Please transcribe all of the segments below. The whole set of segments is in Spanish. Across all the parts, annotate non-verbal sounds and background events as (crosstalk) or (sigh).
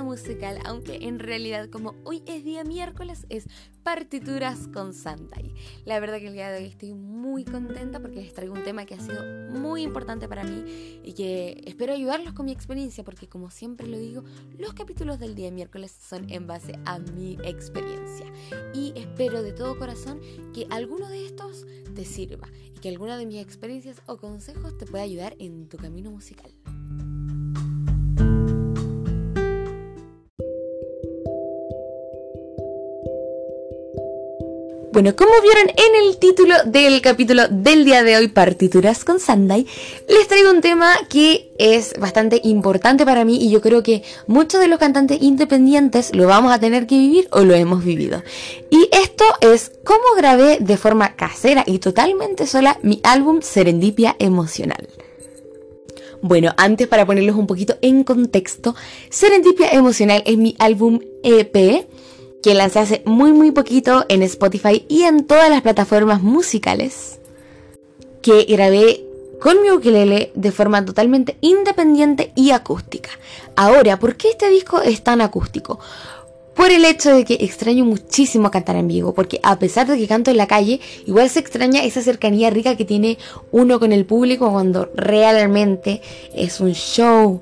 musical, aunque en realidad como hoy es día miércoles es partituras con Sandai. La verdad que el día de hoy estoy muy contenta porque les traigo un tema que ha sido muy importante para mí y que espero ayudarlos con mi experiencia porque como siempre lo digo, los capítulos del día miércoles son en base a mi experiencia y espero de todo corazón que alguno de estos te sirva y que alguna de mis experiencias o consejos te pueda ayudar en tu camino musical. Bueno, como vieron en el título del capítulo del día de hoy, Partituras con Sandai, les traigo un tema que es bastante importante para mí y yo creo que muchos de los cantantes independientes lo vamos a tener que vivir o lo hemos vivido. Y esto es cómo grabé de forma casera y totalmente sola mi álbum Serendipia Emocional. Bueno, antes para ponerlos un poquito en contexto, Serendipia Emocional es mi álbum EP que lancé hace muy muy poquito en Spotify y en todas las plataformas musicales, que grabé con mi ukelele de forma totalmente independiente y acústica. Ahora, ¿por qué este disco es tan acústico? Por el hecho de que extraño muchísimo cantar en vivo, porque a pesar de que canto en la calle, igual se extraña esa cercanía rica que tiene uno con el público cuando realmente es un show,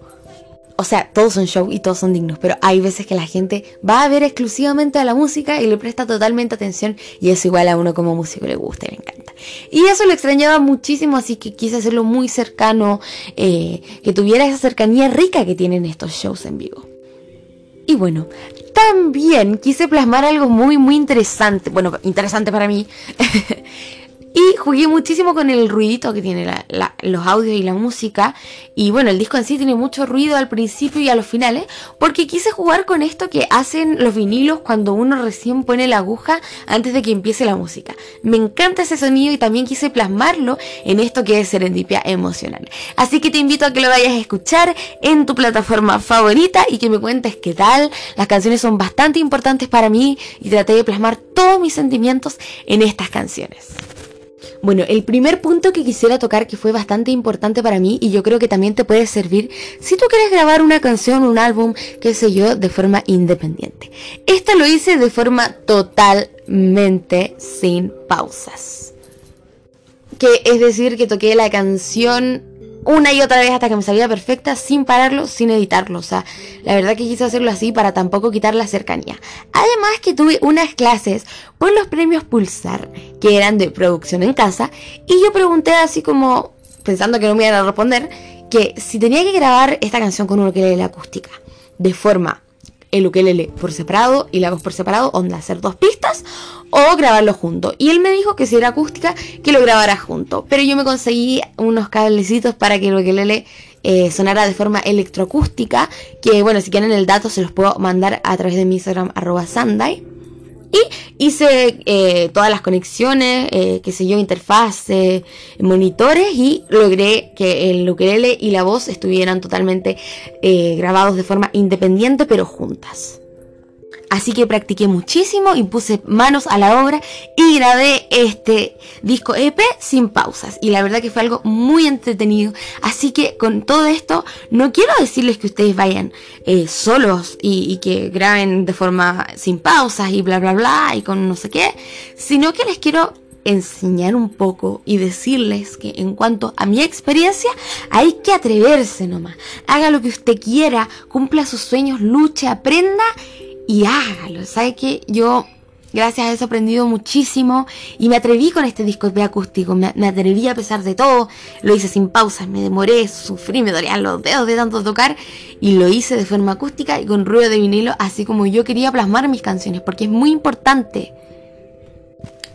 o sea, todos son show y todos son dignos, pero hay veces que la gente va a ver exclusivamente a la música y le presta totalmente atención y eso igual a uno como músico le gusta y le encanta. Y eso lo extrañaba muchísimo, así que quise hacerlo muy cercano, eh, que tuviera esa cercanía rica que tienen estos shows en vivo. Y bueno, también quise plasmar algo muy, muy interesante, bueno, interesante para mí, (laughs) Y jugué muchísimo con el ruidito que tiene los audios y la música. Y bueno, el disco en sí tiene mucho ruido al principio y a los finales. Porque quise jugar con esto que hacen los vinilos cuando uno recién pone la aguja antes de que empiece la música. Me encanta ese sonido y también quise plasmarlo en esto que es serendipia emocional. Así que te invito a que lo vayas a escuchar en tu plataforma favorita y que me cuentes qué tal. Las canciones son bastante importantes para mí y traté de plasmar todos mis sentimientos en estas canciones. Bueno, el primer punto que quisiera tocar que fue bastante importante para mí y yo creo que también te puede servir si tú quieres grabar una canción, un álbum, qué sé yo, de forma independiente. Esto lo hice de forma totalmente sin pausas. Que es decir, que toqué la canción una y otra vez hasta que me salía perfecta sin pararlo, sin editarlo. O sea, la verdad que quise hacerlo así para tampoco quitar la cercanía. Además que tuve unas clases por los premios Pulsar, que eran de producción en casa, y yo pregunté así como, pensando que no me iban a responder, que si tenía que grabar esta canción con un ukelele acústica, de forma el ukelele por separado y la voz por separado, onda, hacer dos pistas o grabarlo junto. Y él me dijo que si era acústica, que lo grabara junto. Pero yo me conseguí unos cablecitos para que el ukelele eh, sonara de forma electroacústica, que bueno, si quieren el dato se los puedo mandar a través de mi Instagram arroba Sandai. Y hice eh, todas las conexiones, eh, qué sé yo, interfase, monitores y logré que el ukelele y la voz estuvieran totalmente eh, grabados de forma independiente pero juntas. Así que practiqué muchísimo y puse manos a la obra y grabé este disco EP sin pausas. Y la verdad que fue algo muy entretenido. Así que con todo esto, no quiero decirles que ustedes vayan eh, solos y, y, que graben de forma sin pausas y bla bla bla y con no sé qué, sino que les quiero enseñar un poco y decirles que en cuanto a mi experiencia hay que atreverse nomás. Haga lo que usted quiera, cumpla sus sueños, luche, aprenda y hágalo. ¿Sabe que Yo, gracias a eso, he aprendido muchísimo y me atreví con este disco de acústico. Me, atreví a pesar de todo. Lo hice sin pausas, me demoré, sufrí, me dolían los dedos de tanto tocar y lo hice de forma acústica y con ruido de vinilo, así como yo quería plasmar mis canciones, porque es muy importante.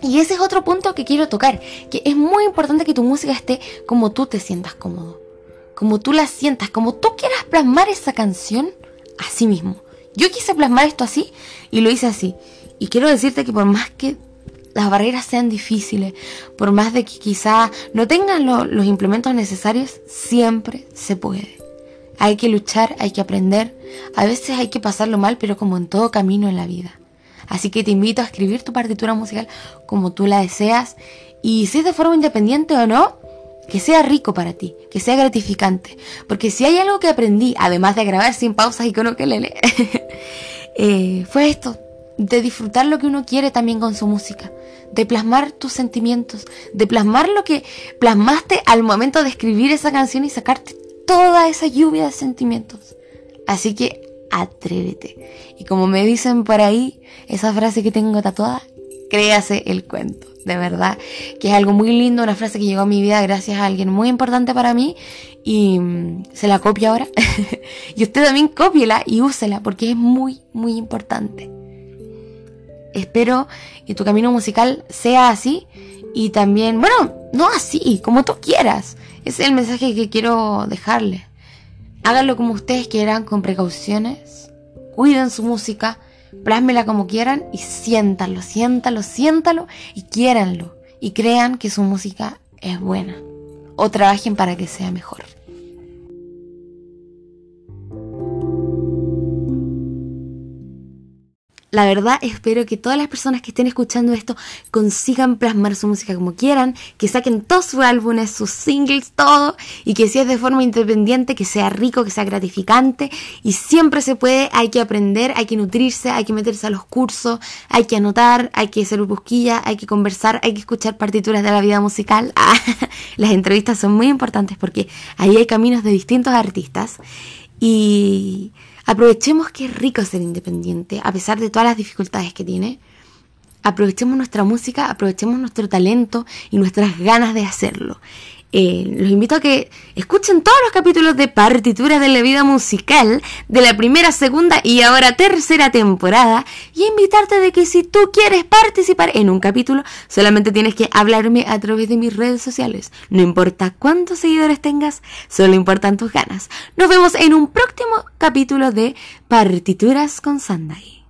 Y ese es otro punto que quiero tocar, que es muy importante que tu música esté como tú te sientas cómodo, como tú la sientas, como tú quieras plasmar esa canción, así mismo. Yo quise plasmar esto así y lo hice así. Y quiero decirte que por más que las barreras sean difíciles, por más de que quizá no tengan los implementos necesarios, siempre se puede. Hay que luchar, hay que aprender. A veces hay que pasarlo mal, pero como en todo camino en la vida. Así que te invito a escribir tu partitura musical como tú la deseas. Y si es de forma independiente o no, que sea rico para ti, que sea gratificante. Porque si hay algo que aprendí, además de grabar sin pausas y con ukelele, (laughs) eh, fue esto, de disfrutar lo que uno quiere también con su música, de plasmar tus sentimientos, de plasmar lo que plasmaste al momento de escribir esa canción y sacarte toda esa lluvia de sentimientos. Así que atrévete. Y como me dicen por ahí, esa frase que tengo tatuada, créase el cuento. De verdad, que es algo muy lindo, una frase que llegó a mi vida gracias a alguien muy importante para mí y mm, se la copio ahora. (laughs) y usted también cópiela y úsela porque es muy, muy importante. Espero que tu camino musical sea así y también, bueno, no así, como tú quieras. Ese es el mensaje que quiero dejarle. Háganlo como ustedes quieran, con precauciones. Cuiden su música, plásmela como quieran y siéntanlo, siéntalo, siéntalo y quiéranlo. Y crean que su música es buena. O trabajen para que sea mejor. La verdad espero que todas las personas que estén escuchando esto consigan plasmar su música como quieran, que saquen todos sus álbumes, sus singles, todo, y que si es de forma independiente, que sea rico, que sea gratificante, y siempre se puede, hay que aprender, hay que nutrirse, hay que meterse a los cursos, hay que anotar, hay que hacer busquilla, hay que conversar, hay que escuchar partituras de la vida musical. (laughs) las entrevistas son muy importantes porque ahí hay caminos de distintos artistas y Aprovechemos que es rico ser independiente, a pesar de todas las dificultades que tiene. Aprovechemos nuestra música, aprovechemos nuestro talento y nuestras ganas de hacerlo. Eh, los invito a que escuchen todos los capítulos de partituras de la vida musical de la primera, segunda y ahora tercera temporada y invitarte de que si tú quieres participar en un capítulo solamente tienes que hablarme a través de mis redes sociales. No importa cuántos seguidores tengas, solo importan tus ganas. Nos vemos en un próximo capítulo de Partituras con Sandai.